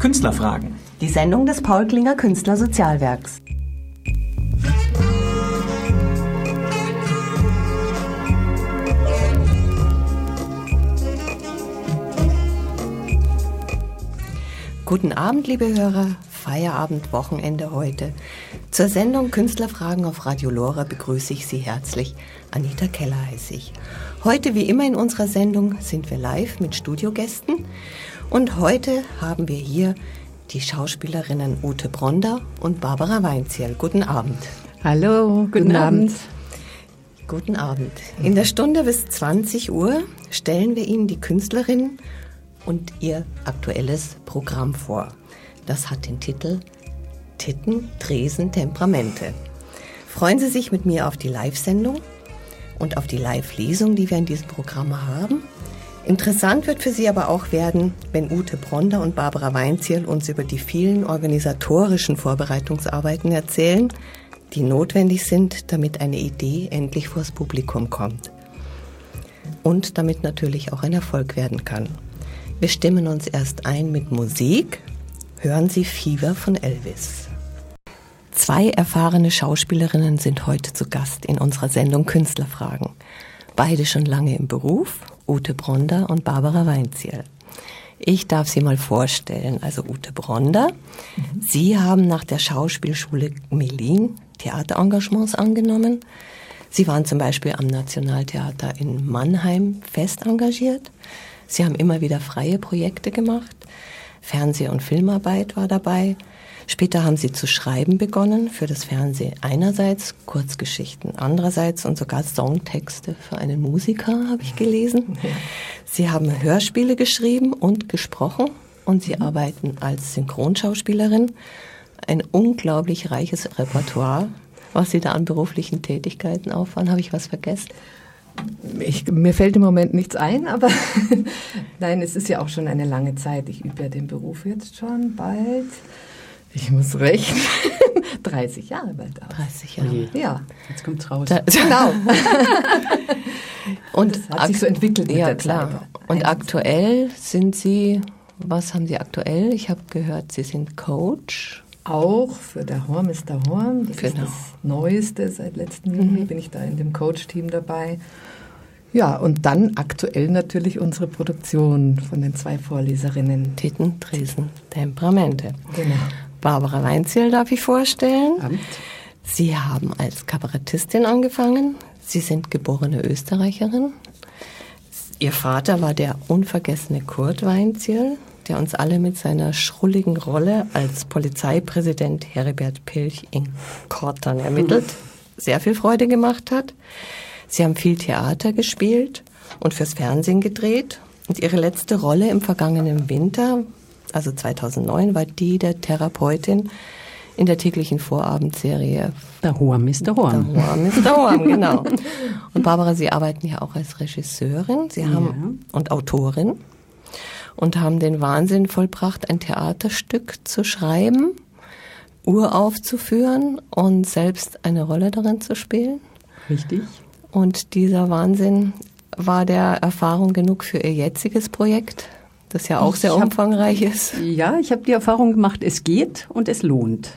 Künstlerfragen. Die Sendung des Paul Klinger Künstlersozialwerks. Guten Abend, liebe Hörer. Feierabend, Wochenende heute. Zur Sendung Künstlerfragen auf Radio Lora begrüße ich Sie herzlich. Anita Keller heiße ich. Heute, wie immer in unserer Sendung, sind wir live mit Studiogästen. Und heute haben wir hier die Schauspielerinnen Ute Bronder und Barbara Weinzierl. Guten Abend. Hallo, guten, guten Abend. Abend. Guten Abend. In der Stunde bis 20 Uhr stellen wir Ihnen die Künstlerin und ihr aktuelles Programm vor. Das hat den Titel Titten, Tresen, Temperamente. Freuen Sie sich mit mir auf die Live-Sendung und auf die Live-Lesung, die wir in diesem Programm haben. Interessant wird für Sie aber auch werden, wenn Ute Bronder und Barbara Weinzierl uns über die vielen organisatorischen Vorbereitungsarbeiten erzählen, die notwendig sind, damit eine Idee endlich vors Publikum kommt. Und damit natürlich auch ein Erfolg werden kann. Wir stimmen uns erst ein mit Musik. Hören Sie Fieber von Elvis. Zwei erfahrene Schauspielerinnen sind heute zu Gast in unserer Sendung Künstlerfragen. Beide schon lange im Beruf, Ute Bronder und Barbara Weinziel. Ich darf Sie mal vorstellen. Also Ute Bronder, mhm. Sie haben nach der Schauspielschule Melin Theaterengagements angenommen. Sie waren zum Beispiel am Nationaltheater in Mannheim fest engagiert. Sie haben immer wieder freie Projekte gemacht. Fernseh- und Filmarbeit war dabei. Später haben sie zu schreiben begonnen für das Fernsehen einerseits, Kurzgeschichten andererseits und sogar Songtexte für einen Musiker habe ich gelesen. Sie haben Hörspiele geschrieben und gesprochen und sie arbeiten als Synchronschauspielerin. Ein unglaublich reiches Repertoire. Was Sie da an beruflichen Tätigkeiten auffahren, habe ich was vergessen? Ich, mir fällt im Moment nichts ein, aber nein, es ist ja auch schon eine lange Zeit. Ich übe ja den Beruf jetzt schon bald. Ich muss rechnen. 30 Jahre bald aus. 30 Jahre. Oh ja. Jetzt kommt es raus. Da, genau. Und das hat sich so entwickelt. ja, klar. Zeit. Und aktuell sind Sie, was haben Sie aktuell? Ich habe gehört, Sie sind Coach auch für der Horm ist der Horm. Das genau. ist das Neueste. Seit letztem Juni mhm. bin ich da in dem Coach-Team dabei. Ja, und dann aktuell natürlich unsere Produktion von den zwei Vorleserinnen. Titten, Tresen, Temperamente. Genau. Barbara Weinziel darf ich vorstellen. Amt. Sie haben als Kabarettistin angefangen. Sie sind geborene Österreicherin. Ihr Vater war der unvergessene Kurt Weinziel, der uns alle mit seiner schrulligen Rolle als Polizeipräsident Heribert Pilch in Kortern ermittelt sehr viel Freude gemacht hat. Sie haben viel Theater gespielt und fürs Fernsehen gedreht. Und ihre letzte Rolle im vergangenen Winter, also 2009, war die der Therapeutin in der täglichen Vorabendserie. Der ist der Horm. Der ist der Horm, genau. Und Barbara, Sie arbeiten ja auch als Regisseurin Sie haben, ja. und Autorin und haben den Wahnsinn vollbracht, ein Theaterstück zu schreiben, uraufzuführen und selbst eine Rolle darin zu spielen. Richtig. Und dieser Wahnsinn war der Erfahrung genug für Ihr jetziges Projekt, das ja auch ich sehr umfangreich ist. Ja, ich habe die Erfahrung gemacht, es geht und es lohnt.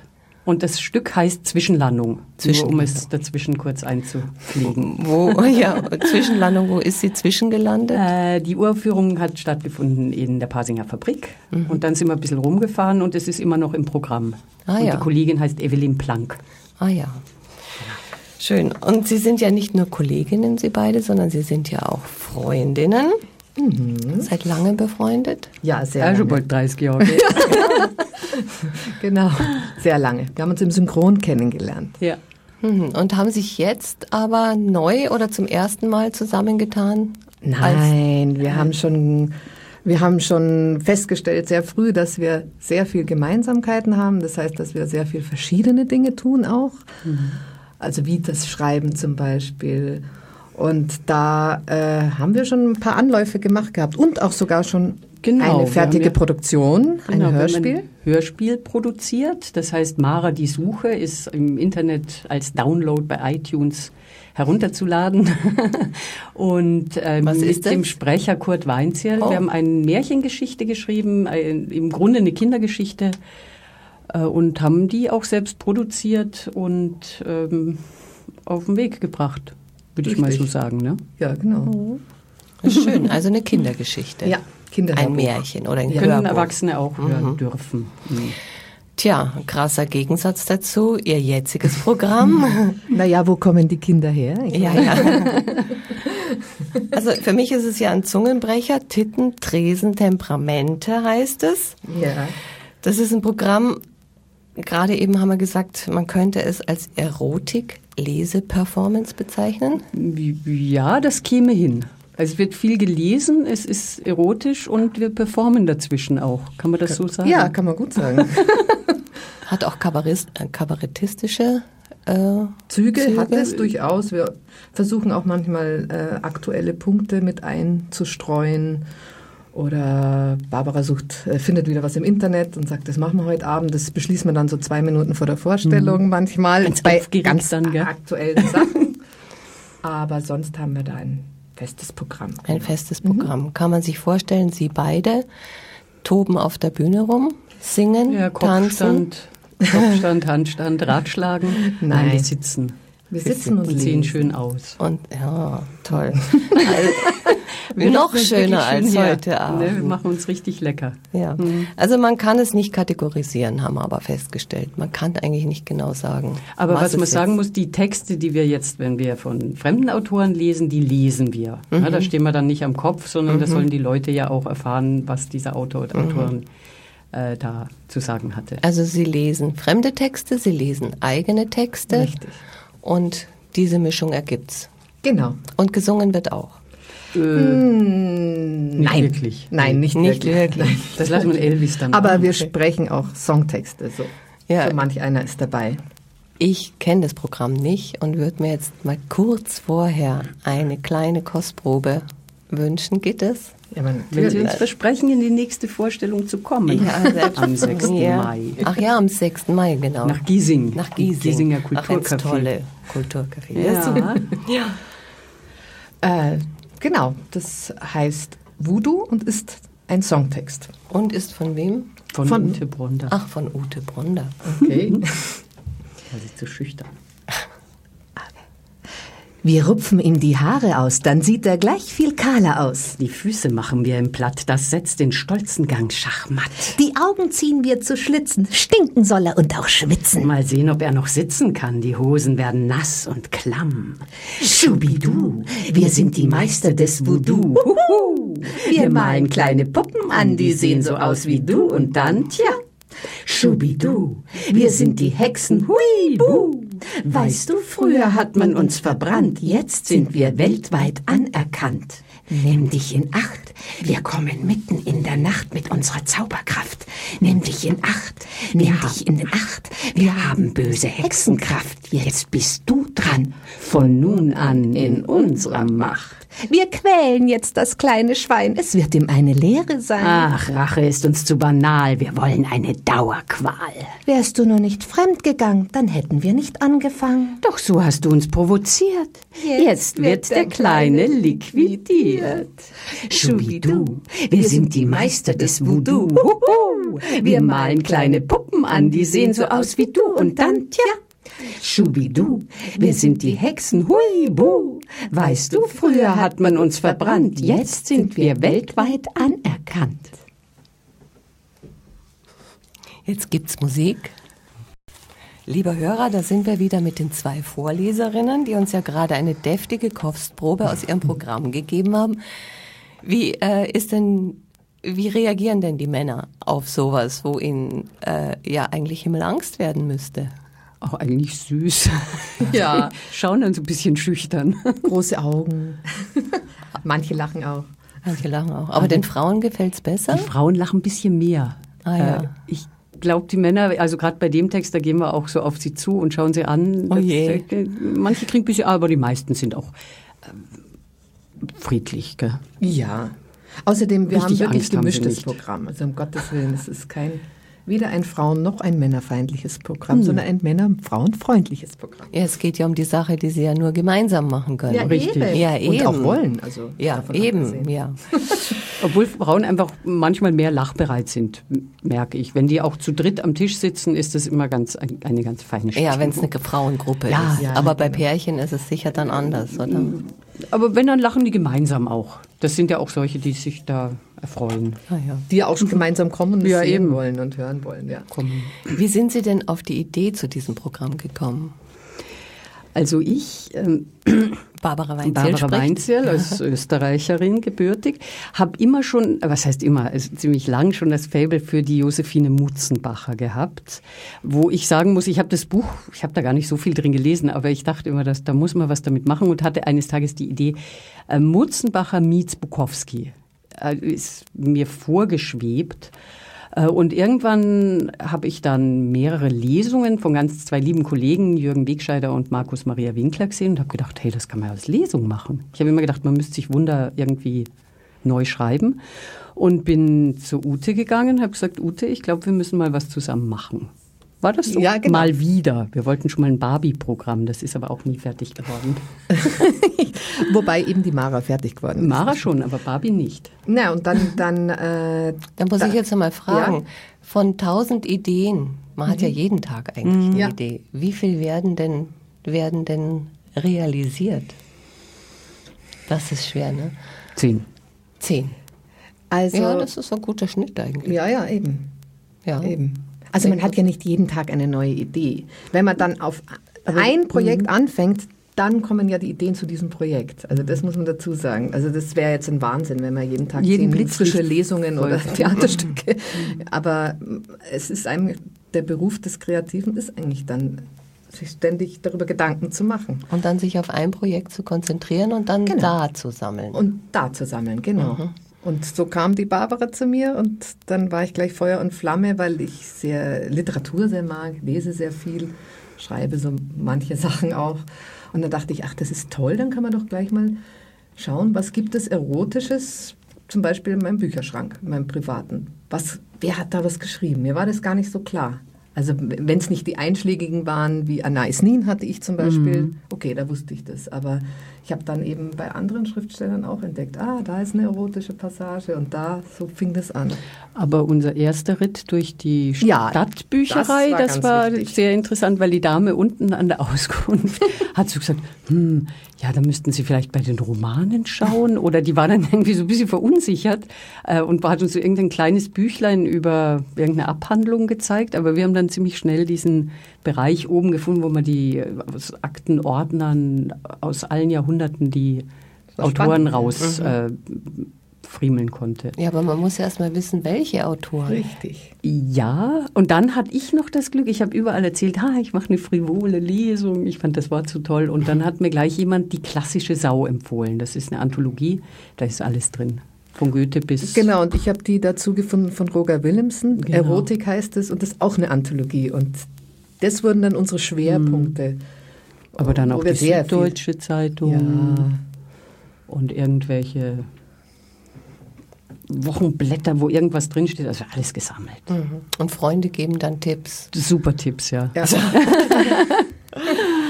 Und das Stück heißt Zwischenlandung, Zwischen nur um es dazwischen kurz einzufliegen. Wo, ja, Zwischenlandung, wo ist sie zwischengelandet? Äh, die Uraufführung hat stattgefunden in der Pasinger Fabrik. Mhm. Und dann sind wir ein bisschen rumgefahren und es ist immer noch im Programm. Ah, und ja. die Kollegin heißt Evelyn Planck. Ah ja. Schön. Und Sie sind ja nicht nur Kolleginnen, Sie beide, sondern Sie sind ja auch Freundinnen. Mhm. Seit langem befreundet? Ja, sehr lange. Ja, schon bald 30 Jahre. genau, sehr lange. Wir haben uns im Synchron kennengelernt. Ja. Mhm. Und haben sich jetzt aber neu oder zum ersten Mal zusammengetan? Nein, wir haben schon wir haben schon festgestellt sehr früh, dass wir sehr viel Gemeinsamkeiten haben. Das heißt, dass wir sehr viel verschiedene Dinge tun auch. Mhm. Also wie das Schreiben zum Beispiel und da äh, haben wir schon ein paar Anläufe gemacht gehabt und auch sogar schon genau, eine fertige ja, Produktion, genau, ein Hörspiel. Hörspiel produziert. Das heißt, Mara die Suche ist im Internet als Download bei iTunes herunterzuladen. und Was ist mit dem Sprecher Kurt Weinzierl. Oh. Wir haben eine Märchengeschichte geschrieben, ein, im Grunde eine Kindergeschichte äh, und haben die auch selbst produziert und ähm, auf den Weg gebracht, würde ich mal so sagen. Ne? Ja, genau. Schön, also eine Kindergeschichte. Ja, Kinderhörbuch. Ein Märchen oder ein Können Hörbuch. Erwachsene auch hören dürfen. Mhm. Tja, krasser Gegensatz dazu, ihr jetziges Programm. Naja, wo kommen die Kinder her? Ja, ja. Also für mich ist es ja ein Zungenbrecher. Titten, Tresen, Temperamente heißt es. Ja. Das ist ein Programm, gerade eben haben wir gesagt, man könnte es als Erotik-Lese-Performance bezeichnen. Ja, das käme hin. Also es wird viel gelesen, es ist erotisch und wir performen dazwischen auch. Kann man das so sagen? Ja, kann man gut sagen. Hat auch Kabarist, äh, kabarettistische äh, Züge, Züge. hat es durchaus. Wir versuchen auch manchmal äh, aktuelle Punkte mit einzustreuen. Oder Barbara sucht, äh, findet wieder was im Internet und sagt, das machen wir heute Abend. Das beschließen wir dann so zwei Minuten vor der Vorstellung manchmal. Ganz bei ganz dann, gell? aktuellen Sachen. Aber sonst haben wir da ein festes Programm. Ein festes Programm. Kann man sich vorstellen, Sie beide toben auf der Bühne rum, singen, Ja, tanzen. Kopfstand, Kopfstand, Handstand, Ratschlagen. Nein. wir sitzen. Wir sitzen und sehen schön aus. Und ja, toll. Also, noch Das schöner schön als her. heute Ne, wir Abend. machen uns richtig lecker. Ja. Also man kann es nicht kategorisieren, haben wir aber festgestellt. Man kann eigentlich nicht genau sagen. Aber was, es man sagen muss, die Texte, die wir jetzt, wenn wir von fremden Autoren lesen, die lesen wir. Ja, da stehen wir dann nicht am Kopf, sondern da sollen die Leute ja auch erfahren, was dieser Autor oder Autorin äh, da zu sagen hatte. Also Sie lesen fremde Texte, Sie lesen eigene Texte. Richtig. Und diese Mischung ergibt's. Genau. Und gesungen wird auch. Äh, Hm, Nicht nein. wirklich. Nein, nicht, Nicht wirklich. wirklich. Das lassen wir Elvis dann Aber machen. wir sprechen auch Songtexte. So. Ja. so manch einer ist dabei. Ich kenne das Programm nicht und würde mir jetzt mal kurz vorher eine kleine Kostprobe wünschen. Geht es? Ja, man, Wenn Sie uns versprechen, in die nächste Vorstellung zu kommen. selbst- Am 6. Ja. Mai. Ach ja, am 6. Mai, genau. Nach Giesing. Nach Giesing. Giesinger Ach, Kulturcafé. tolle Kulturcafé. Ja. Ja. super. Äh, genau, das heißt Voodoo und ist ein Songtext. Und ist von wem? Von, Von- Ute Bronder. Ach, von Ute Bronder. Okay. Das ist zu schüchtern. Wir rupfen ihm die Haare aus, dann sieht er gleich viel kahler aus. Die Füße machen wir im Platt, das setzt den stolzen Gang schachmatt. Die Augen ziehen wir zu Schlitzen, stinken soll er und auch schwitzen. Mal sehen, ob er noch sitzen kann. Die Hosen werden nass und klamm. Schubidu, wir sind die Meister des Voodoo. Huhu. Wir malen kleine Puppen an, die sehen so aus wie du und dann, tja, Schubidu, wir sind die Hexen, hui, buh. Weißt du, früher hat man uns verbrannt, jetzt sind wir weltweit anerkannt. Nimm dich in Acht, wir kommen mitten in der Nacht mit unserer Zauberkraft. Nimm dich in Acht, nimm dich in Acht, wir haben böse Hexenkraft. Jetzt bist du dran, von nun an in unserer Macht. Wir quälen jetzt das kleine Schwein, es wird ihm eine Lehre sein. Ach, Rache ist uns zu banal. Wir wollen eine Dauerqual. Wärst du nur nicht fremd gegangen, dann hätten wir nicht angefangen. Doch so hast du uns provoziert. Jetzt, wird der Kleine liquidiert. Schubidu, wir sind die Meister des Voodoo. Huhu. Wir malen kleine Puppen an, die sehen so aus wie du und dann, tja, Schubidu, wir sind die Hexen, hui, buh. Weißt du, früher hat man uns verbrannt, jetzt sind wir weltweit anerkannt. Jetzt gibt's Musik. Lieber Hörer, da sind wir wieder mit den zwei Vorleserinnen, die uns ja gerade eine deftige Kostprobe aus ihrem Programm gegeben haben. Wie äh, ist denn, wie reagieren denn die Männer auf sowas, wo ihnen äh, ja eigentlich Himmelangst werden müsste? Auch eigentlich süß. Ja. Schauen dann so ein bisschen schüchtern. Große Augen. Manche lachen auch. Manche lachen auch. Aber den Frauen gefällt's besser? Die Frauen lachen ein bisschen mehr. Ah, ja. Äh, ich glaube, die Männer, also gerade bei dem Text, da gehen wir auch so auf sie zu und schauen sie an. Oh je. Das, äh, Manche kriegen ein bisschen, aber die meisten sind auch ähm, friedlich. Gell? Ja. Außerdem, wir Richtig haben wirklich Angst haben gemischtes nicht. Programm. Also um Gottes Willen, es ist kein weder ein Frauen- noch ein männerfeindliches Programm, hm. sondern ein Männer-Frauenfreundliches Programm. Ja, es geht ja um die Sache, die sie ja nur gemeinsam machen können. Ja, Richtig. Eben. Ja, eben. Und auch wollen. Also ja, eben, ja. Obwohl Frauen einfach manchmal mehr lachbereit sind, merke ich. Wenn die auch zu dritt am Tisch sitzen, ist das immer ganz eine ganz feine Stimmung. Ja, wenn es eine Frauengruppe ja, ist. Ja, Aber bei Pärchen ist es sicher dann anders, oder? Aber wenn, dann lachen die gemeinsam auch. Das sind ja auch solche, die sich da erfreuen. Ah, ja. Die auch schon gemeinsam kommen und ja, sehen eben. wollen und hören wollen. Ja. Kommen. Wie sind Sie denn auf die Idee zu diesem Programm gekommen? Also ich, ähm, Barbara Weinzierl, Barbara Weinzierl als Österreicherin gebürtig, habe immer schon, was heißt immer, also ziemlich lang schon das Faible für die Josephine Mutzenbacher gehabt, wo ich sagen muss, ich habe das Buch, ich habe da gar nicht so viel drin gelesen, aber ich dachte immer, dass, da muss man was damit machen und hatte eines Tages die Idee, äh, Mutzenbacher meets Bukowski. Äh, ist mir vorgeschwebt. Äh, und irgendwann habe ich dann mehrere Lesungen von ganz zwei lieben Kollegen, Jürgen Wegscheider und Markus Maria Winkler gesehen und habe gedacht, hey, das kann man als Lesung machen. Ich habe immer gedacht, man müsste sich Wunder irgendwie neu schreiben und bin zu Ute gegangen, habe gesagt, Ute, ich glaube, wir müssen mal was zusammen machen. War das so? Ja, genau. Mal wieder. Wir wollten schon mal ein Barbie-Programm, das ist aber auch nie fertig geworden. Wobei eben die Mara fertig geworden ist. Mara schon, aber Barbie nicht. Na, und dann. Dann, äh, dann muss da, ich jetzt einmal fragen: ja? Von tausend Ideen, man mhm. hat ja mhm. jeden Tag eigentlich mhm. eine ja. Idee, wie viel werden denn, werden denn realisiert? Das ist schwer, ne? Zehn. Zehn. Also, ja, das ist ein guter Schnitt eigentlich. Ja, ja, eben. Ja. Eben. Also man hat ja nicht jeden Tag eine neue Idee. Wenn man dann auf ein Projekt mhm. anfängt, dann kommen ja die Ideen zu diesem Projekt. Also das muss man dazu sagen. Also das wäre jetzt ein Wahnsinn, wenn man jeden Tag jeden zehn frische Lesungen oder Theaterstücke. Aber es ist einem der Beruf des Kreativen ist eigentlich dann sich ständig darüber Gedanken zu machen. Und dann sich auf ein Projekt zu konzentrieren und dann genau. da zu sammeln. Und da zu sammeln, genau. Mhm. Und so kam die Barbara zu mir und dann war ich gleich Feuer und Flamme, weil ich sehr Literatur sehr mag, lese sehr viel, schreibe so manche Sachen auch. Und dann dachte ich, ach, das ist toll, dann kann man doch gleich mal schauen, was gibt es Erotisches, zum Beispiel in meinem Bücherschrank, in meinem privaten. Was, wer hat da was geschrieben? Mir war das gar nicht so klar. Also wenn es nicht die einschlägigen waren, wie Anais Nin hatte ich zum Beispiel, mhm. okay, da wusste ich das. Aber ich habe dann eben bei anderen Schriftstellern auch entdeckt, ah, da ist eine erotische Passage und da, so fing das an. Aber unser erster Ritt durch die ja, Stadtbücherei, das war, das war sehr interessant, weil die Dame unten an der Auskunft hat so gesagt, hm, ja, da müssten Sie vielleicht bei den Romanen schauen. Oder die war dann irgendwie so ein bisschen verunsichert äh, und hat uns so irgendein kleines Büchlein über irgendeine Abhandlung gezeigt. Aber wir haben dann ziemlich schnell diesen Bereich oben gefunden, wo man die äh, aus Aktenordnern aus allen Jahrhunderten die Autoren spannend. raus mhm. äh, friemeln konnte. Ja, aber man muss ja erst mal wissen, welche Autoren. Richtig. Ja, und dann hatte ich noch das Glück, ich habe überall erzählt, ha, ich mache eine frivole Lesung, ich fand das Wort so toll. Und dann hat mir gleich jemand die klassische Sau empfohlen. Das ist eine Anthologie, da ist alles drin. Von Goethe bis. Genau, und ich habe die dazu gefunden von Roger Willemsen. Genau. Erotik heißt es, und das ist auch eine Anthologie. Und das wurden dann unsere Schwerpunkte. Aber dann auch die Süddeutsche Zeitung ja. und irgendwelche Wochenblätter, wo irgendwas drinsteht, also alles gesammelt. Mhm. Und Freunde geben dann Tipps. Super Tipps, ja. Ja,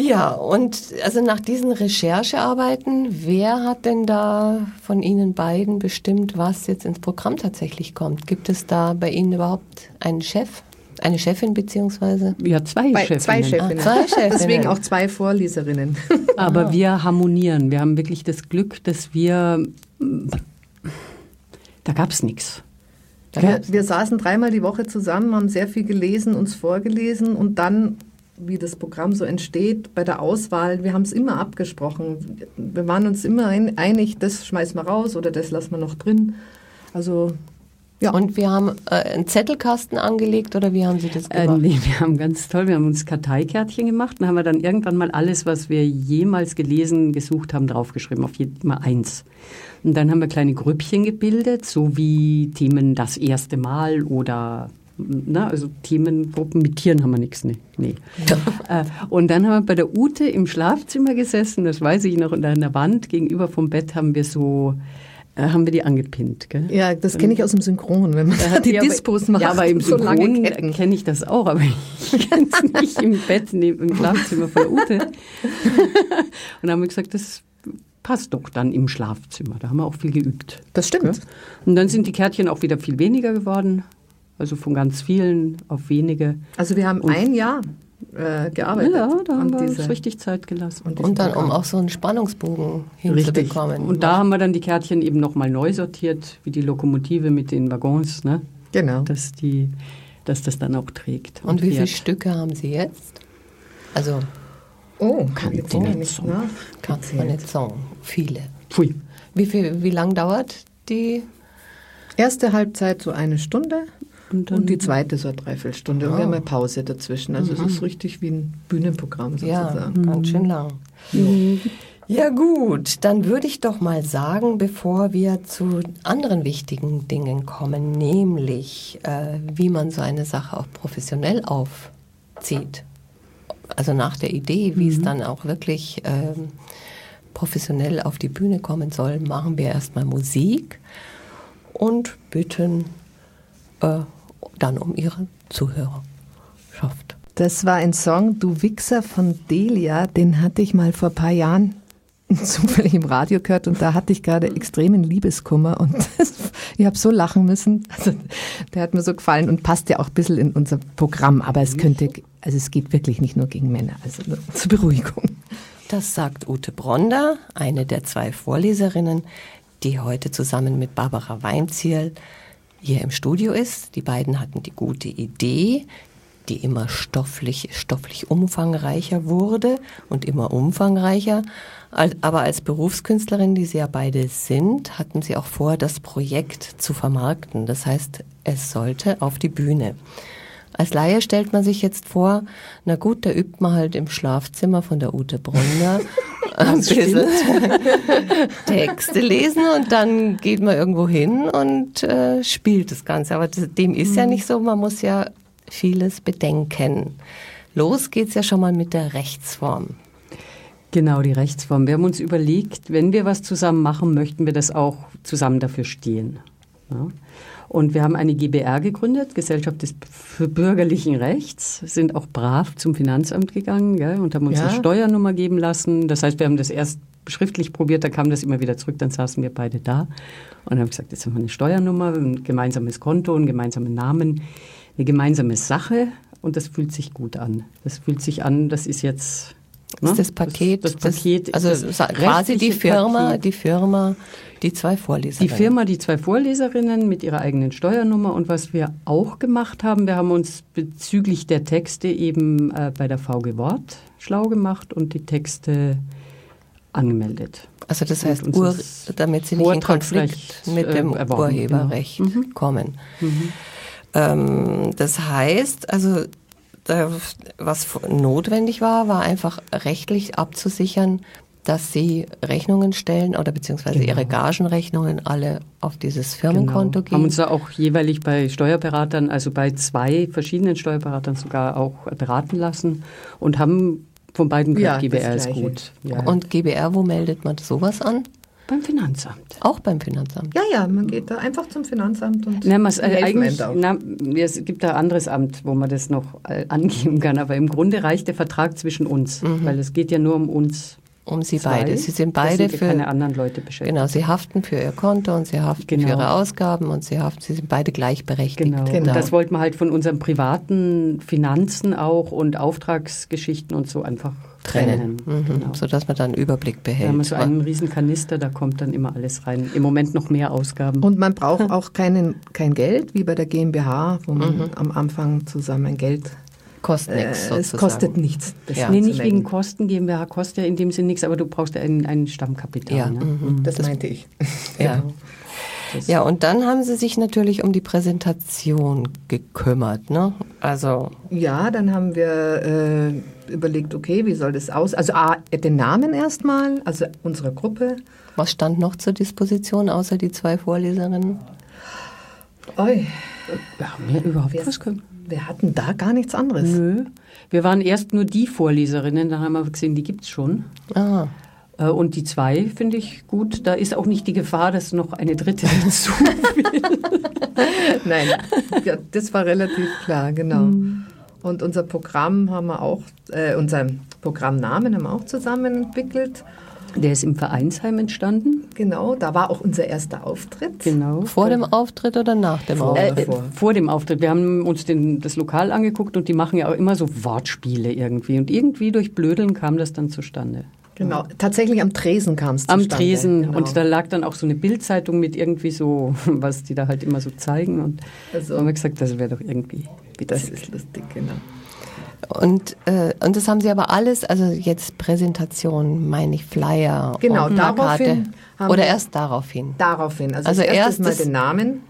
ja und also nach diesen Recherchearbeiten, wer hat denn da von Ihnen beiden bestimmt, was jetzt ins Programm tatsächlich kommt? Gibt es da bei Ihnen überhaupt einen Chef? Eine Chefin beziehungsweise? Ja, zwei Bei, Chefinnen. Zwei Chefinnen. Ah, zwei Chefinnen. Deswegen auch zwei Vorleserinnen. Aber ah. wir harmonieren. Wir haben wirklich das Glück, dass wir da gab es nichts. Wir, wir saßen dreimal die Woche zusammen, haben sehr viel gelesen, uns vorgelesen und dann, wie das Programm so entsteht, bei der Auswahl, wir haben es immer abgesprochen. Wir waren uns immer einig, das schmeißen wir raus oder das lassen wir noch drin. Also ja. Und wir haben äh, einen Zettelkasten angelegt oder wie haben Sie das gemacht? Äh, nee, wir haben ganz toll, wir haben uns Karteikärtchen gemacht und haben wir dann irgendwann mal alles, was wir jemals gelesen, gesucht haben, draufgeschrieben, auf jeden, immer eins. Und dann haben wir kleine Grüppchen gebildet, so wie Themen das erste Mal oder na, also Themengruppen mit Tieren haben wir nichts, nee. nee. Ja. Äh, und dann haben wir bei der Ute im Schlafzimmer gesessen, das weiß ich noch, und an der Wand gegenüber vom Bett haben wir so äh, haben wir die angepinnt, gell? Ja, das kenne ich aus dem Synchron, wenn man die Ja, Dispos aber, macht. Ja, aber im so Synchron kenne ich das auch, aber ich kenne es nicht im Bett, neben, im Schlafzimmer von Ute. Und dann haben wir gesagt, das passt doch dann im Schlafzimmer. Da haben wir auch viel geübt. Das stimmt. gell? Und dann sind die Kärtchen auch wieder viel weniger geworden. Also von ganz vielen auf wenige. Also wir haben ein Jahr äh, gearbeitet. Ja, da haben wir uns richtig Zeit gelassen. diesem Und dann, um auch so einen Spannungsbogen Richtig. hinzubekommen. Und da haben wir dann die Kärtchen eben nochmal neu sortiert, wie die Lokomotive mit den Waggons, ne? Genau. dass, die, dass das dann auch trägt. Und wie viele. Stücke haben Sie jetzt? Also, Oh, Kann mal nicht nicht so. nach. kann man nicht sagen. Viele. Pfui. Wie, viel, wie lang dauert die? Erste Halbzeit so eine Stunde Und und, die zweite so eine Dreiviertelstunde. Und wir Ah. haben eine Pause dazwischen. Also es ist richtig wie ein Bühnenprogramm Ja, sozusagen. ganz schön lang. Ja gut, dann würde ich doch mal sagen, bevor wir zu anderen wichtigen Dingen kommen, nämlich äh, wie man so eine Sache auch professionell aufzieht. Also nach der Idee, wie es dann auch wirklich ähm, professionell auf die Bühne kommen soll, machen wir erstmal Musik und bitten äh, dann um Ihre Zuhörerschaft. Das war ein Song, Du Wichser von Delia, den hatte ich mal vor ein paar Jahren zufällig im Radio gehört und da hatte ich gerade extremen Liebeskummer und das, ich habe so lachen müssen. Also der hat mir so gefallen und passt ja auch ein bisschen in unser Programm, aber es könnte, also es geht wirklich nicht nur gegen Männer, also zur Beruhigung. Das sagt Ute Bronder, eine der zwei Vorleserinnen, die heute zusammen mit Barbara Weinzierl hier im Studio ist. Die beiden hatten die gute Idee, die immer stofflich, stofflich umfangreicher wurde und immer umfangreicher. Aber als Berufskünstlerin, die sie ja beide sind, hatten sie auch vor, das Projekt zu vermarkten. Das heißt, es sollte auf die Bühne. Als Laie stellt man sich jetzt vor, na gut, da übt man halt im Schlafzimmer von der Ute Brunner ein bisschen Texte lesen und dann geht man irgendwo hin und äh, spielt das Ganze. Aber das, dem ist ja nicht so, man muss ja vieles bedenken. Los geht's ja schon mal mit der Rechtsform. Genau, die Rechtsform. Wir haben uns überlegt, wenn wir was zusammen machen, möchten wir das auch zusammen dafür stehen. Ja? Und wir haben eine GBR gegründet, Gesellschaft des für bürgerlichen Rechts, sind auch brav zum Finanzamt gegangen gell, und haben uns Ja. eine Steuernummer geben lassen. Das heißt, wir haben das erst schriftlich probiert, dann kam das immer wieder zurück, dann saßen wir beide da und haben gesagt, jetzt haben wir eine Steuernummer, ein gemeinsames Konto, einen gemeinsamen Namen, eine gemeinsame Sache und das fühlt sich gut an. Das fühlt sich an, das ist jetzt... ne, Ist das Paket, das, das Paket also das quasi die Firma, Paket. die Firma, die zwei Die Vorleserinnen. Firma, die zwei Vorleserinnen mit ihrer eigenen Steuernummer und was wir auch gemacht haben, wir haben uns bezüglich der Texte eben äh, bei der VG Wort schlau gemacht und die Texte angemeldet. Also das heißt, Ur, das damit sie nicht in Konflikt mit äh, dem erworben, Urheberrecht genau. Mhm. kommen. Ähm, das heißt, also was notwendig war, war einfach rechtlich abzusichern, dass sie Rechnungen stellen oder beziehungsweise ihre Gagenrechnungen alle auf dieses Firmenkonto Genau. Haben gehen. uns da auch jeweilig bei Steuerberatern, also bei zwei verschiedenen Steuerberatern sogar auch beraten lassen und haben von beiden Ja, gehört, GBR ist gut. Ja. Und GBR, wo meldet man sowas an? Beim Finanzamt. Auch beim Finanzamt. Ja, ja, man geht da einfach zum Finanzamt und Na, man, äh, eigentlich, na, es gibt da ein anderes Amt, wo man das noch äh, angeben kann, aber im Grunde reicht der Vertrag zwischen uns, weil es geht ja nur um uns. Um sie zwei. beide. Sie sind beide sind für keine anderen Leute beschäftigt. Genau, sie haften für ihr Konto und sie haften Genau. für ihre Ausgaben und sie haften, sie sind beide gleichberechtigt. Genau. Genau. Das wollten wir halt von unseren privaten Finanzen auch und Auftragsgeschichten und so einfach trennen. Mhm. Genau. Sodass man dann einen Überblick Da behält. haben wir so einen riesen Kanister, da kommt dann immer alles rein. Im Moment noch mehr Ausgaben. Und man braucht auch keinen, kein Geld, wie bei der GmbH, wo man am Anfang zusammen Geld. Kostet Äh, nichts es sozusagen. kostet nichts. das Ja. nee, nicht wegen Kosten. GmbH kostet ja in dem Sinn nichts, aber du brauchst ja ein, ein Stammkapital. Ja, ne? mhm. Das meinte ich. Ja. Das- ja, und dann haben sie sich natürlich um die Präsentation gekümmert. Ne? Also, Ja, dann haben wir äh, überlegt, okay, wie soll das aus? Also A, den Namen erstmal, also unsere Gruppe. was stand noch zur Disposition, außer die zwei Vorleserinnen? Oi, Ja, mehr überhaupt Wer- was können. Wir hatten da gar nichts anderes. Nö. Wir waren erst nur die Vorleserinnen, dann haben wir gesehen, die gibt's schon. Ah, Äh, Und die zwei finde ich gut. Da ist auch nicht die Gefahr, dass noch eine dritte dazu will. Nein, ja, das war relativ klar, genau. Und unser Programm haben wir auch, äh, unseren Programmnamen haben wir auch zusammen entwickelt. Der ist im Vereinsheim entstanden. Genau, da war auch unser erster Auftritt. Genau. Vor dem Auftritt oder nach dem Vor. Auftritt? Äh, vor dem Auftritt. Wir haben uns den, das Lokal angeguckt und die machen ja auch immer so Wortspiele irgendwie. Und irgendwie durch Blödeln kam das dann zustande. Genau, tatsächlich am Tresen kam es Am. Tresen. Genau. Und da lag dann auch so eine Bildzeitung mit irgendwie so, was die da halt immer so zeigen. Und Also- da haben wir gesagt, das wäre doch irgendwie das witzig. ist lustig, genau. Und, äh, und das haben Sie aber alles, also jetzt Präsentation, meine ich, Flyer Genau, und Plakate. daraufhin haben Oder erst daraufhin. Daraufhin, also, Also als erstes mal den Namen,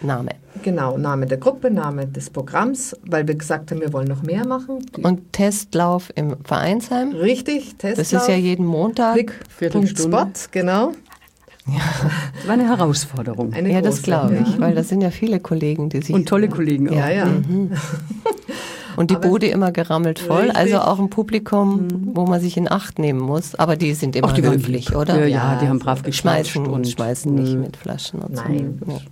Name. genau, Name der Gruppe, Name des Programms, weil wir gesagt haben, wir wollen noch mehr machen. Und Testlauf im Vereinsheim. Richtig, Testlauf. Das ist ja jeden Montag. Viertelstunde. Blick.spot, genau. Das war eine Herausforderung. Eine Ja, das große, glaube ich, ja. weil das sind ja viele Kollegen, die sich Und tolle Kollegen auch. Ja, ja. und die Aber- Bude immer gerammelt voll, Richtig. also auch ein Publikum, wo man sich in Acht nehmen muss. Aber die sind immer Ach, die höflich, oder? Ja, ja, die haben brav gequatscht schmeißen und und- schmeißen nicht Nö. mit Flaschen und Nein. so.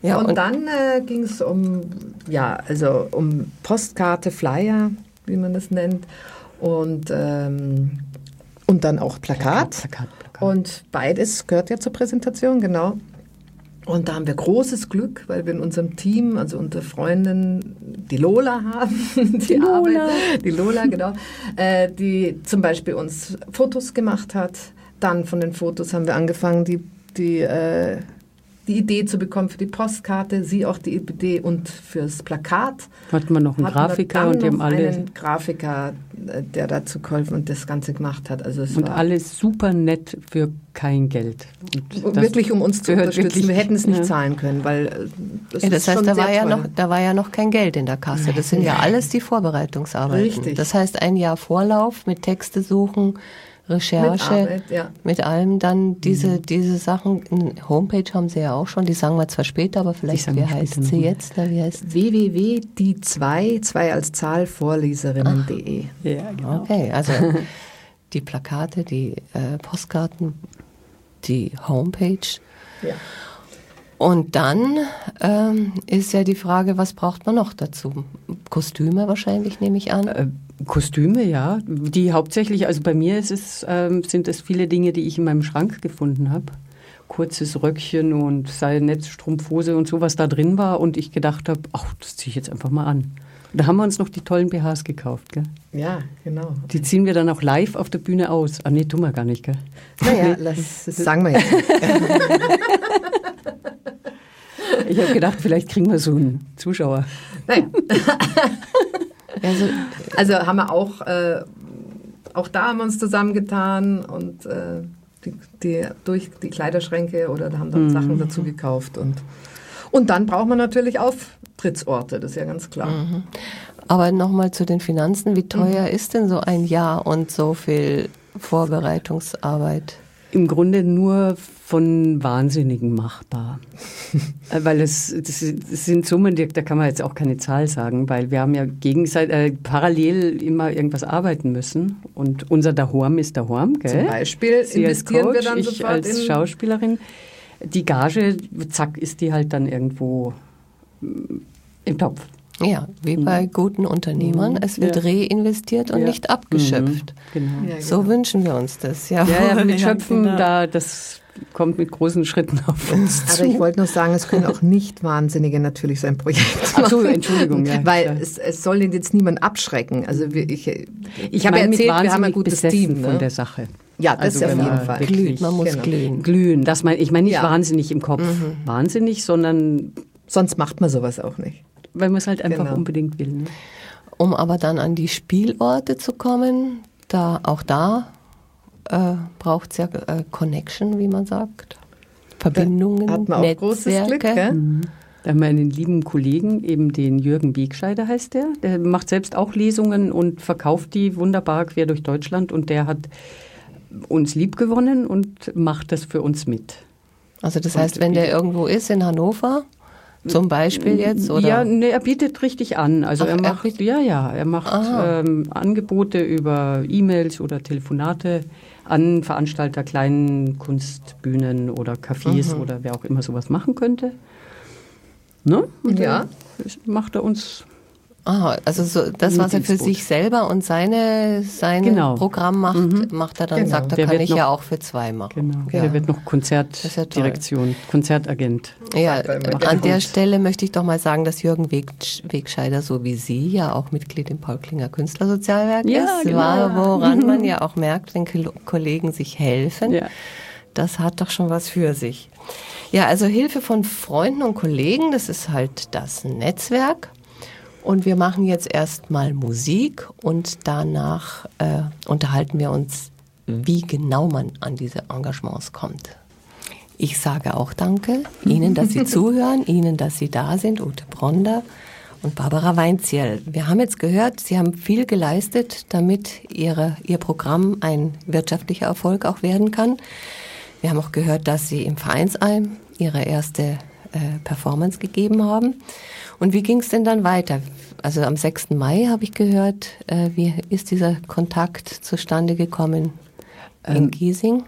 Nee. Ja, und, und, dann äh, ging es um, ja, also um Postkarte, Flyer, wie man das nennt, und, ähm, und dann auch Plakat. Plakat, Plakat. Und beides gehört ja zur Präsentation, genau. Und da haben wir großes Glück, weil wir in unserem Team, also unsere Freundin, die Lola haben, die, Lola. Arbeit, die Lola, genau, äh, die zum Beispiel uns Fotos gemacht hat. Dann von den Fotos haben wir angefangen, die, die, äh, die Idee zu bekommen für die Postkarte, sie auch die Idee und fürs Plakat. Hatten wir noch einen Hatten Grafiker und noch alle einen Grafiker, äh, der dazu geholfen und das Ganze gemacht hat. Also es und war alles super nett für kein Geld. Und wirklich um uns zu unterstützen. wirklich- wir hätten es nicht ja. zahlen können, weil äh, das, ja, das ist heißt, schon da war, ja toll. noch, da war ja noch kein Geld in der Kasse. Das sind ja alles die Vorbereitungsarbeiten. Richtig. Das heißt, ein Jahr Vorlauf mit Texte suchen, Recherche, Mit Arbeit, ja. mit allem dann diese, Mhm. diese Sachen. Eine Homepage haben sie ja auch schon, die sagen wir zwar später, aber vielleicht, wie heißt später sie jetzt? Na, wie heißt www.die zwei, zwei als Zahl, Vorleserinnen.de. ja, genau. Okay, also die Plakate, die äh, Postkarten, die Homepage. Ja. Und dann ähm, ist ja die Frage, was braucht man noch dazu? Kostüme wahrscheinlich, nehme ich an. Äh, Kostüme, ja. Die hauptsächlich, also bei mir ist es, ähm, sind es viele Dinge, die ich in meinem Schrank gefunden habe. Kurzes Röckchen und sei Netzstrumpfhose und so, was da drin war. Und ich gedacht habe, ach, das ziehe ich jetzt einfach mal an. Da haben wir uns noch die tollen BHs gekauft, gell? ja, genau. Die ziehen wir dann auch live auf der Bühne aus. Ah, nee, tun wir gar nicht, gell? Naja, das, das sagen wir jetzt. Ich habe gedacht, vielleicht kriegen wir so einen Zuschauer. Naja, Also, also haben wir auch, äh, auch da haben wir uns zusammengetan und äh, die, die, durch die Kleiderschränke oder da haben dann Sachen dazu gekauft. Und, und dann braucht man natürlich Auftrittsorte, das ist ja ganz klar. aber nochmal zu den Finanzen. Wie teuer ist denn so ein Jahr und so viel Vorbereitungsarbeit? Im Grunde nur von Wahnsinnigen machbar. Äh, weil es, das, das sind Summen, die, da kann man jetzt auch keine Zahl sagen, weil wir haben ja gegenseitig, äh, parallel immer irgendwas arbeiten müssen. Und unser Dahorm ist Dahorm, gell? Zum Beispiel Sie als investieren Coach, wir dann ich sofort als in Schauspielerin. Die Gage, zack, ist die halt dann irgendwo mm, im Topf. Ja, wie bei guten Unternehmern. Es wird Ja. reinvestiert und Ja. nicht abgeschöpft. Genau. Ja, So genau. wünschen wir uns das. Ja, Ja, ja, mit Ja, Schöpfen, genau. da, das kommt mit großen Schritten auf uns zu. Aber ich wollte nur sagen, es können auch nicht Wahnsinnige natürlich so ein Projekt Ach so, machen. Entschuldigung, ja, Weil es, es soll den jetzt niemand abschrecken. Also wir, ich, ich, Ich habe erzählt, wir haben ein gutes Team. von Ne? der Sache. Ja, das Also auf wenn jeden Fall. glüht, man muss Genau. glühen. Glühen, das mein, ich meine nicht Ja. Mhm. wahnsinnig im Kopf, wahnsinnig, sondern Sonst macht man sowas auch nicht. Weil man es halt einfach Genau. unbedingt will. Ne? Um aber dann an die Spielorte zu kommen, da auch da äh, braucht es ja äh, Connection, wie man sagt. Verbindungen, Hat man auch großes Glück, Netzwerke. gell? Da haben wir einen lieben Kollegen, eben den Jürgen Wegscheider heißt der. Der macht selbst auch Lesungen und verkauft die wunderbar quer durch Deutschland und der hat uns lieb gewonnen und macht das für uns mit. Also das heißt, wenn der irgendwo ist in Hannover, Zum Beispiel jetzt? Oder? Ja, nee, er bietet richtig an. Also Ach, er er macht, bietet- ja, ja, er macht Aha. ähm, Angebote über E-Mails oder Telefonate an Veranstalter kleinen Kunstbühnen oder Cafés Mhm. oder wer auch immer sowas machen könnte. Ne? Und Ja. macht er uns Aha, also so, das, was er für sich selber und seine, sein Genau. Programm macht, macht er dann, Genau. sagt er, Der kann ich ja noch- auch für zwei machen. Genau. Ja. Der wird noch ist ja. Konzertdirektion, Konzertagent. Ja, an der. Stelle möchte ich doch mal sagen, dass Jürgen Weg, Wegscheider, so wie Sie, ja auch Mitglied im Paul Klinger Künstlersozialwerk Ja, ist, genau. war, woran man ja auch merkt, wenn Kol- Kollegen sich helfen. Ja. Das hat doch schon was für sich. Ja, also Hilfe von Freunden und Kollegen, das ist halt das Netzwerk. Und wir machen jetzt erstmal Musik und danach äh, unterhalten wir uns, wie genau man an diese Engagements kommt. Ich sage auch Danke Ihnen, dass Sie zuhören, Ihnen, dass Sie da sind, Ute Bronder und Barbara Weinziel. Wir haben jetzt gehört, Sie haben viel geleistet, damit Ihre, Ihr Programm ein wirtschaftlicher Erfolg auch werden kann. Wir haben auch gehört, dass Sie im Vereinsheim Ihre erste äh, Performance gegeben haben. Und wie ging es denn dann weiter? Also am 6. Mai habe ich gehört, äh, wie ist dieser Kontakt zustande gekommen in Giesing?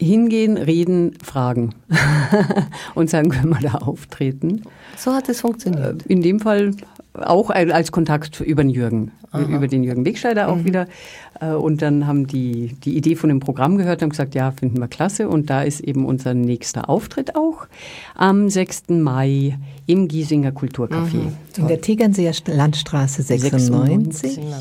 Hingehen, reden, fragen und sagen, können wir da auftreten. So hat es funktioniert. In dem Fall auch als Kontakt über den Jürgen, über den Jürgen Wegscheider auch wieder. Äh, Und dann haben die die Idee von dem Programm gehört und haben gesagt, ja, finden wir klasse. Und da ist eben unser nächster Auftritt auch am 6. Mai im Giesinger Kulturcafé. In der Tegernseer St- Landstraße 96. Genau.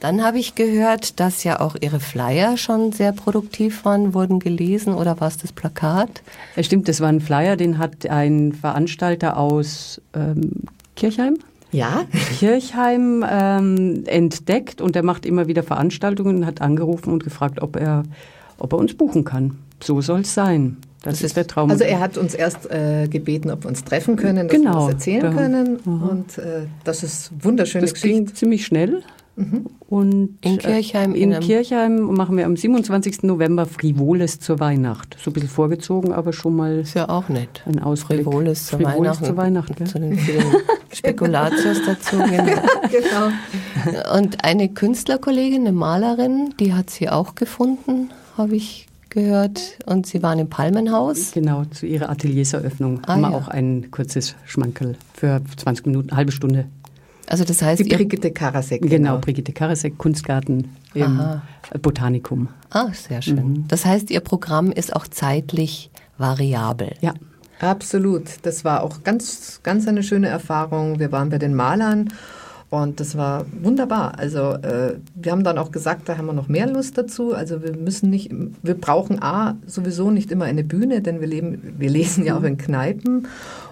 Dann habe ich gehört, dass ja auch Ihre Flyer schon sehr produktiv waren, wurden gelesen oder war es das Plakat? Ja, stimmt, das war ein Flyer, den hat ein Veranstalter aus ähm, Kirchheim. Ja, Kirchheim ähm, entdeckt und er macht immer wieder Veranstaltungen und hat angerufen und gefragt, ob er, ob er uns buchen kann. So soll es sein. Das, ist der Traum. also er hat uns erst äh, gebeten, ob wir uns treffen können, dass wir Genau. was erzählen Da- können. Und äh, das ist wunderschöne das ging Geschichte. ziemlich schnell. Und In Kirchheim Äh, in in Kirchheim machen wir am 27. November Frivoles zur Weihnacht. So ein bisschen vorgezogen, aber schon mal Ist ja auch nett. ein Ausblick. Frivoles zu Frivoles Weihnachten. zu Weihnachten. Gell? Zu den vielen Spekulatius dazu. Genau. genau. Und eine Künstlerkollegin, eine Malerin, die hat sie auch gefunden, habe ich gehört. Und sie waren im Palmenhaus. Genau, zu ihrer Atelierseröffnung Ah, haben wir ja. auch ein kurzes Schmankerl für 20 Minuten, eine halbe Stunde. Also das heißt, Die ihr, Brigitte Karasek. Genau, Brigitte Karasek, Kunstgarten im Aha. Botanikum. ah, sehr schön. Mhm. Das heißt, ihr Programm ist auch zeitlich variabel. Ja, Absolut. Das war auch ganz, ganz eine schöne Erfahrung. Wir waren bei den Malern und das war wunderbar. Also äh, wir haben dann auch gesagt, da haben wir noch mehr Lust dazu. Also wir müssen nicht, wir brauchen A sowieso nicht immer eine Bühne, denn wir leben, wir lesen ja auch in Kneipen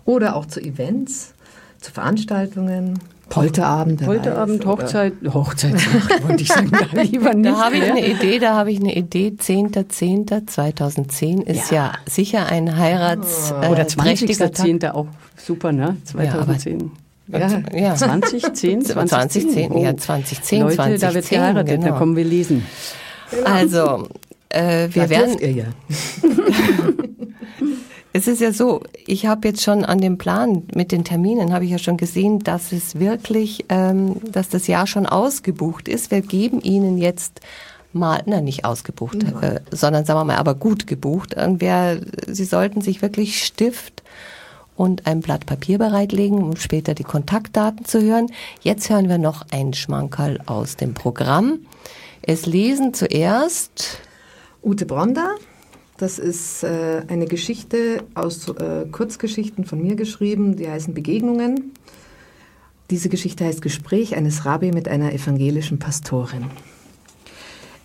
oder auch zu Events, zu Veranstaltungen. Polterabend. Polterabend, weiß, oder- Hochzeit, Hochzeitsnacht wollte ich sagen, da lieber nicht. Da habe ich eine Idee, da habe ich eine Idee. 10.10.2010 ist ja. sicher ein Heirats äh, Oder trächtiger Tag. 20.10. auch super, ne? 2010. Ja, Ja. 2010, 2010. 2010, ja, 2010, Leute, da wird 2010, geheiratet, genau. da kommen wir lesen. Also, äh, wir das werden, ihr ja. Es ist ja so, ich habe jetzt schon an dem Plan mit den Terminen, habe ich ja schon gesehen, dass es wirklich, ähm, dass das Jahr schon ausgebucht ist. Wir geben Ihnen jetzt mal, na nicht ausgebucht, äh, sondern sagen wir mal, aber gut gebucht. Und wer, Sie sollten sich wirklich Stift und ein Blatt Papier bereitlegen, um später die Kontaktdaten zu hören. Jetzt hören wir noch ein Schmankerl aus dem Programm. Es lesen zuerst Ute Bronder. Das ist äh, eine Geschichte aus äh, Kurzgeschichten von mir geschrieben, die heißen Begegnungen. Diese Geschichte heißt Gespräch eines Rabbi mit einer evangelischen Pastorin.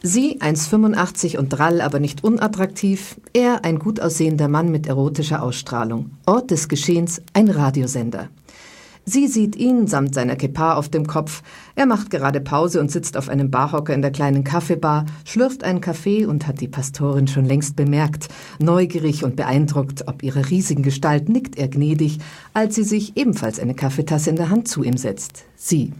Sie, 1,85 und drall, aber nicht unattraktiv. Er, ein gut aussehender Mann mit erotischer Ausstrahlung. Ort des Geschehens, ein Radiosender. Sie sieht ihn samt seiner Kippa auf dem Kopf. Er macht gerade Pause und sitzt auf einem Barhocker in der kleinen Kaffeebar, schlürft einen Kaffee und hat die Pastorin schon längst bemerkt. Neugierig und beeindruckt ob ihrer riesigen Gestalt nickt er gnädig, als sie sich ebenfalls eine Kaffeetasse in der Hand zu ihm setzt. Sie.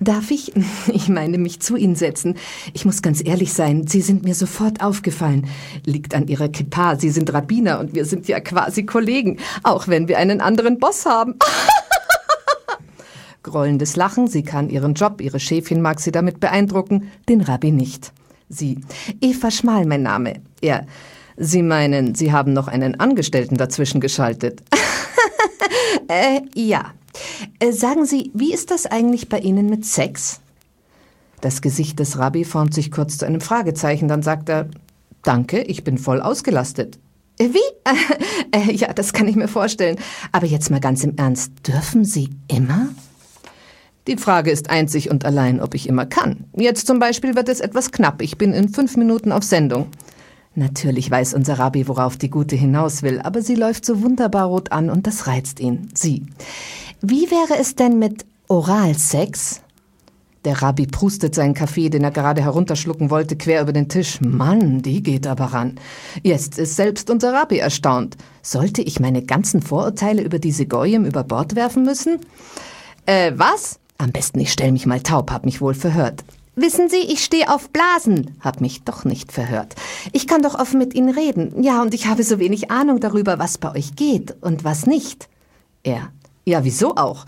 Darf ich? Ich meine, mich zu Ihnen setzen. Ich muss ganz ehrlich sein, Sie sind mir sofort aufgefallen. Liegt an Ihrer Kippa. Sie sind Rabbiner und wir sind ja quasi Kollegen, auch wenn wir einen anderen Boss haben. Grollendes Lachen, sie kann ihren Job, ihre Chefin mag sie damit beeindrucken, den Rabbi nicht. Sie. Eva Schmal, mein Name. Er. Sie meinen, Sie haben noch einen Angestellten dazwischen geschaltet. äh, ja. Äh, sagen Sie, wie ist das eigentlich bei Ihnen mit Sex? Das Gesicht des Rabbi formt sich kurz zu einem Fragezeichen, dann sagt er, Danke, ich bin voll ausgelastet. Äh, wie? Äh, ja, das kann ich mir vorstellen. Aber jetzt mal ganz im Ernst, dürfen Sie immer? Die Frage ist einzig und allein, ob ich immer kann. Jetzt zum Beispiel wird es etwas knapp. Ich bin in fünf Minuten auf Sendung. Natürlich weiß unser Rabbi, worauf die Gute hinaus will, aber sie läuft so wunderbar rot an und das reizt ihn. Sie. Wie wäre es denn mit Oralsex? Der Rabbi prustet seinen Kaffee, den er gerade herunterschlucken wollte, quer über den Tisch. Mann, die geht aber ran. Jetzt ist selbst unser Rabbi erstaunt. Sollte ich meine ganzen Vorurteile über diese Goyim über Bord werfen müssen? Äh, was? Am besten ich stell mich mal taub, hab mich wohl verhört. Wissen Sie, ich stehe auf Blasen, hab mich doch nicht verhört. Ich kann doch offen mit Ihnen reden. Ja, und ich habe so wenig Ahnung darüber, was bei euch geht und was nicht. Er. Ja, wieso auch?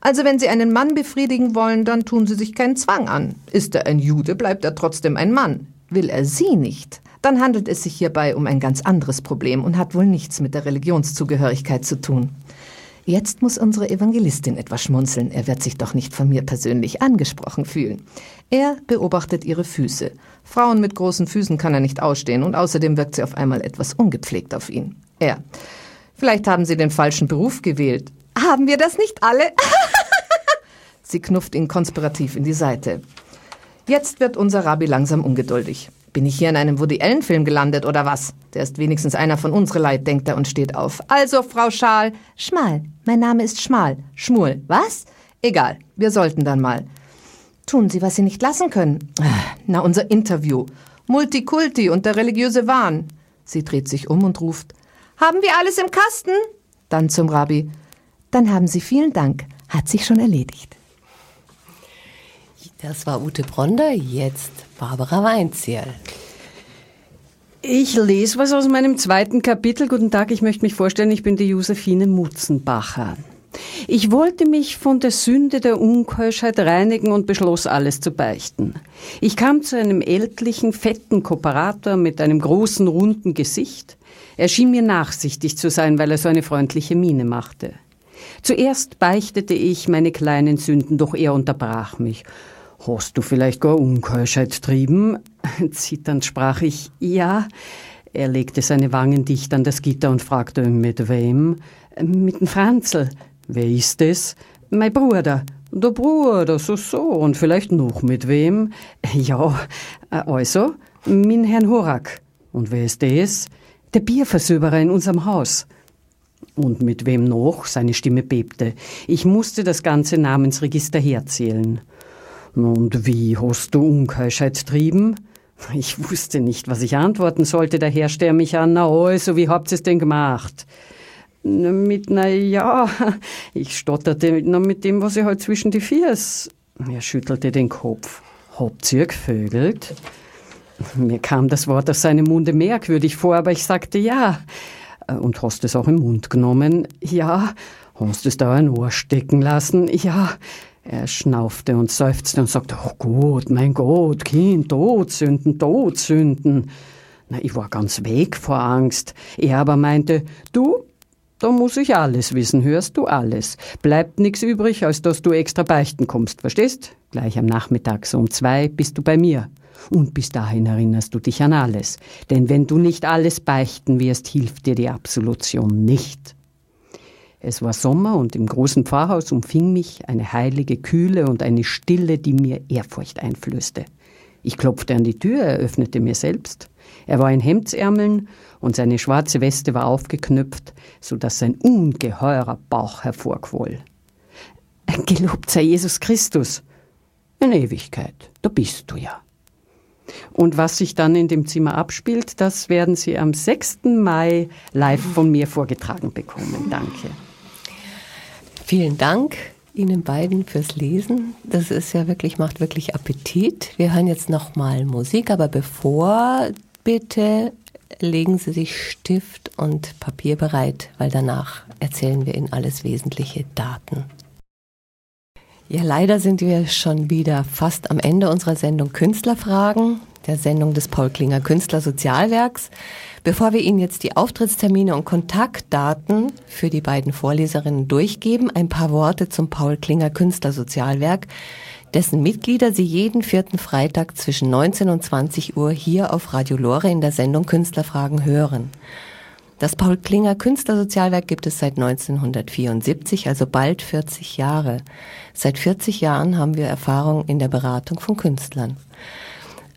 Also wenn Sie einen Mann befriedigen wollen, dann tun Sie sich keinen Zwang an. Ist er ein Jude, bleibt er trotzdem ein Mann. Will er Sie nicht, dann handelt es sich hierbei um ein ganz anderes Problem und hat wohl nichts mit der Religionszugehörigkeit zu tun. Jetzt muss unsere Evangelistin etwas schmunzeln. Er wird sich doch nicht von mir persönlich angesprochen fühlen. Er beobachtet ihre Füße. Frauen mit großen Füßen kann er nicht ausstehen und außerdem wirkt sie auf einmal etwas ungepflegt auf ihn. Er. Vielleicht haben Sie den falschen Beruf gewählt. Haben wir das nicht alle? sie knufft ihn konspirativ in die Seite. Jetzt wird unser Rabbi langsam ungeduldig. Bin ich hier in einem Woody Allen Film gelandet oder was? Der ist wenigstens einer von unsere Leid, denkt er und steht auf. Also, Frau Schal. Schmal. Mein Name ist Schmal. Schmul. Was? Egal. Wir sollten dann mal. Tun Sie, was Sie nicht lassen können. Na, unser Interview. Multikulti und der religiöse Wahn. Sie dreht sich um und ruft. Haben wir alles im Kasten? Dann zum Rabbi. Dann haben Sie vielen Dank. Hat sich schon erledigt. Das war Ute Bronder, jetzt Barbara Weinzierl. Ich lese was aus meinem zweiten Kapitel. Guten Tag, ich möchte mich vorstellen, ich bin die Josephine Mutzenbacher. Ich wollte mich von der Sünde der Unkeuschheit reinigen und beschloss, alles zu beichten. Ich kam zu einem ältlichen, fetten Kooperator mit einem großen, runden Gesicht. Er schien mir nachsichtig zu sein, weil er so eine freundliche Miene machte. Zuerst beichtete ich meine kleinen Sünden, doch er unterbrach mich. Hast du vielleicht gar Unkeuschheit trieben? Zitternd sprach ich, ja. Er legte seine Wangen dicht an das Gitter und fragte, mit wem? Mit dem Franzl. Wer ist es? Mein Bruder. Der Bruder, so, so. Und vielleicht noch mit wem? Ja, also, min Herrn Horak. Und wer ist das? Der Bierversöberer in unserem Haus. Und mit wem noch? Seine Stimme bebte. Ich musste das ganze Namensregister herzählen. Und wie hast du Unkeuschheit trieben? Ich wusste nicht, was ich antworten sollte, daher stär mich an, na also, wie habt ihr's denn gemacht? Mit, na ja, ich stotterte, na mit dem, was ich halt zwischen die Viers. Er schüttelte den Kopf. Habt ihr gevögelt? Mir kam das Wort aus seinem Munde merkwürdig vor, aber ich sagte ja. Und hast es auch im Mund genommen? Ja. Hast es da ein Ohr stecken lassen? Ja. Er schnaufte und seufzte und sagte, oh Gott, mein Gott, Kind, Todsünden, Todsünden. Na, ich war ganz weg vor Angst. Er aber meinte, du, da muss ich alles wissen, hörst du alles. Bleibt nix übrig, als dass du extra beichten kommst, verstehst? Gleich am Nachmittag, so um zwei, bist du bei mir. Und bis dahin erinnerst du dich an alles. Denn wenn du nicht alles beichten wirst, hilft dir die Absolution nicht. Es war Sommer und im großen Pfarrhaus umfing mich eine heilige Kühle und eine Stille, die mir Ehrfurcht einflößte. Ich klopfte an die Tür, er öffnete mir selbst. Er war in Hemdsärmeln und seine schwarze Weste war aufgeknöpft, so dass sein ungeheurer Bauch hervorquoll. Gelobt sei Jesus Christus. In Ewigkeit, da bist du ja. Und was sich dann in dem Zimmer abspielt, das werden Sie am 6. Mai live von mir vorgetragen bekommen. Danke. Vielen Dank Ihnen beiden fürs Lesen. Das ist ja wirklich, macht wirklich Appetit. Wir hören jetzt nochmal Musik, aber bevor bitte legen Sie sich Stift und Papier bereit, weil danach erzählen wir Ihnen alles wesentliche Daten. Ja, leider sind wir schon wieder fast am Ende unserer Sendung Künstlerfragen, der Sendung des Paul Klinger Künstlersozialwerks. Bevor wir Ihnen jetzt die Auftrittstermine und Kontaktdaten für die beiden Vorleserinnen durchgeben, ein paar Worte zum Paul Klinger Künstlersozialwerk, dessen Mitglieder Sie jeden vierten Freitag zwischen 19 und 20 Uhr hier auf Radio Lore in der Sendung Künstlerfragen hören. Das Paul Klinger Künstlersozialwerk gibt es seit 1974, also bald 40 Jahre. Seit 40 Jahren haben wir Erfahrung in der Beratung von Künstlern.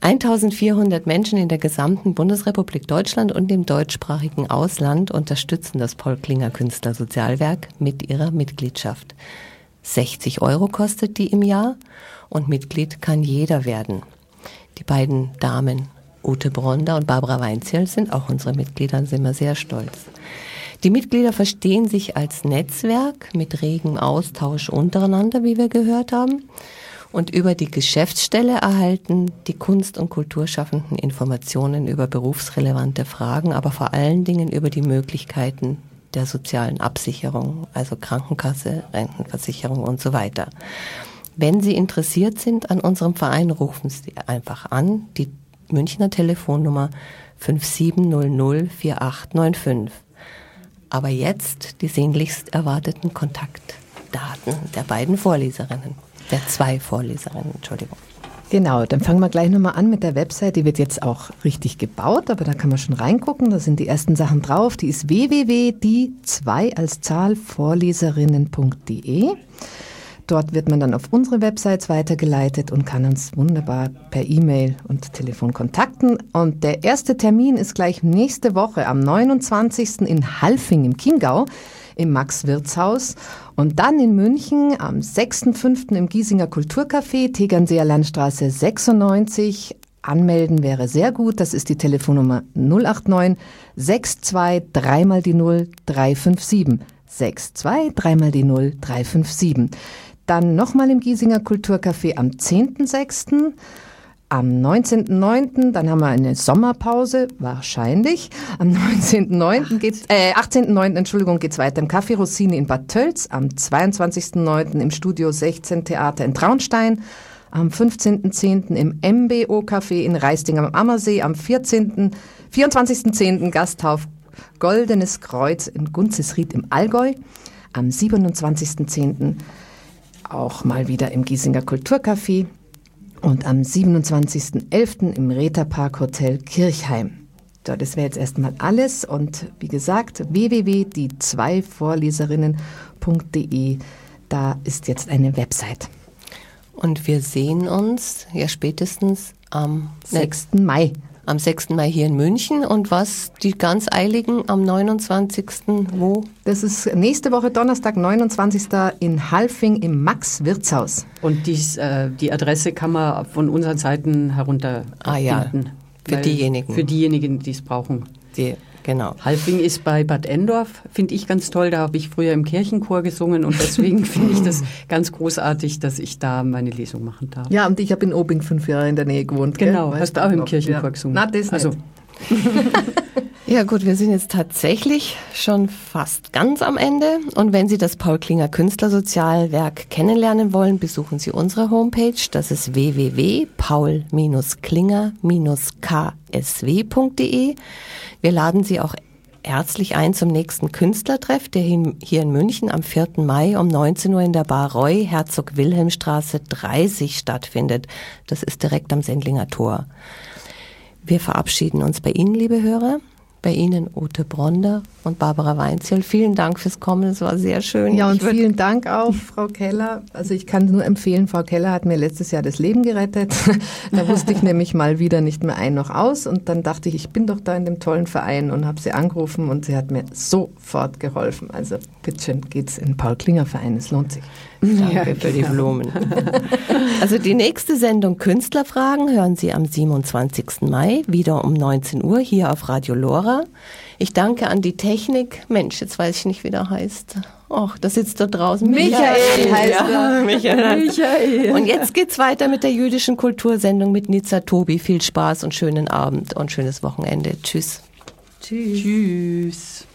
1400 Menschen in der gesamten Bundesrepublik Deutschland und im deutschsprachigen Ausland unterstützen das Paul Klinger Künstlersozialwerk mit ihrer Mitgliedschaft. 60 Euro kostet die im Jahr und Mitglied kann jeder werden. Die beiden Damen Ute Bronder und Barbara Weinzierl sind auch unsere Mitglieder und sind wir sehr stolz. Die Mitglieder verstehen sich als Netzwerk mit regem Austausch untereinander, wie wir gehört haben. Und über die Geschäftsstelle erhalten die Kunst- und Kulturschaffenden Informationen über berufsrelevante Fragen, aber vor allen Dingen über die Möglichkeiten der sozialen Absicherung, also Krankenkasse, Rentenversicherung und so weiter. Wenn Sie interessiert sind an unserem Verein, rufen Sie einfach an. Die Münchner Telefonnummer 57004895. Aber jetzt die sehnlichst erwarteten Kontaktdaten der beiden Vorleserinnen, der zwei Vorleserinnen, Entschuldigung. Genau, dann fangen wir gleich nochmal an mit der Website. Die wird jetzt auch richtig gebaut, aber da kann man schon reingucken. Da sind die ersten Sachen drauf. Die ist www.die2 als Zahl Vorleserinnen.de. Dort wird man dann auf unsere Websites weitergeleitet und kann uns wunderbar per E-Mail und Telefon kontakten. Und der erste Termin ist gleich nächste Woche am 29. in Halfing im Chiemgau im Max-Wirtshaus und dann in München am 6.5. im Giesinger Kulturcafé, Tegernseer Landstraße 96. Anmelden wäre sehr gut. Das ist die Telefonnummer 089 62 3 mal die 0 357. 62 3 mal die 0 357. Dann nochmal im Giesinger Kulturcafé am 10.06. Am 19.09., dann haben wir eine Sommerpause, wahrscheinlich. Am 19.09. geht's, äh, 18.09., Entschuldigung, geht's weiter im Café Rossini in Bad Tölz. Am 22.09. im Studio 16 Theater in Traunstein. Am 15.10. im MBO Café in Reisting am Ammersee. Am 14., 24.10. Gasthaus Goldenes Kreuz in Gunzesried im Allgäu. Am 27.10 auch mal wieder im Giesinger Kulturcafé und am 27.11. im Räterpark Hotel Kirchheim. So, das wäre jetzt erstmal alles und wie gesagt, www.die2vorleserinnen.de, da ist jetzt eine Website. Und wir sehen uns ja spätestens am 6. Mai am 6. Mai hier in München und was die ganz Eiligen am 29. wo? Das ist nächste Woche Donnerstag, 29. in Halfing im Max Wirtshaus. Und dies, äh, die Adresse kann man von unseren Seiten herunter ah, ja. Für diejenigen. Für diejenigen, die es brauchen. Die Genau. Halfing ist bei Bad Endorf, finde ich ganz toll. Da habe ich früher im Kirchenchor gesungen und deswegen finde ich das ganz großartig, dass ich da meine Lesung machen darf. Ja, und ich habe in Obing fünf Jahre in der Nähe gewohnt. Genau, gell? hast du auch im Kirchenchor ja. gesungen. Na, das also. Ja gut, wir sind jetzt tatsächlich schon fast ganz am Ende. Und wenn Sie das Paul Klinger Künstlersozialwerk kennenlernen wollen, besuchen Sie unsere Homepage. Das ist www.paul-klinger-ksw.de. Wir laden Sie auch herzlich ein zum nächsten Künstlertreff, der hier in München am 4. Mai um 19 Uhr in der Bar Roy, Herzog Wilhelmstraße 30 stattfindet. Das ist direkt am Sendlinger Tor. Wir verabschieden uns bei Ihnen, liebe Hörer. Bei Ihnen Ute Bronder und Barbara Weinzel. Vielen Dank fürs Kommen, es war sehr schön. Ja, und vielen Dank auch, Frau Keller. Also ich kann nur empfehlen, Frau Keller hat mir letztes Jahr das Leben gerettet. da wusste ich nämlich mal wieder nicht mehr ein noch aus und dann dachte ich, ich bin doch da in dem tollen Verein und habe sie angerufen und sie hat mir sofort geholfen. Also bitte geht's in Paul Klinger Verein, es lohnt sich. Danke ja, für die genau. Blumen. also die nächste Sendung Künstlerfragen hören Sie am 27. Mai wieder um 19 Uhr hier auf Radio Lora. Ich danke an die Technik. Mensch, jetzt weiß ich nicht, wie der heißt. Och, da sitzt da draußen. Michael, Michael heißt ja, er. Michael. Michael. Und jetzt geht's weiter mit der jüdischen Kultursendung mit Nizza Tobi. Viel Spaß und schönen Abend und schönes Wochenende. Tschüss. Tschüss. Tschüss.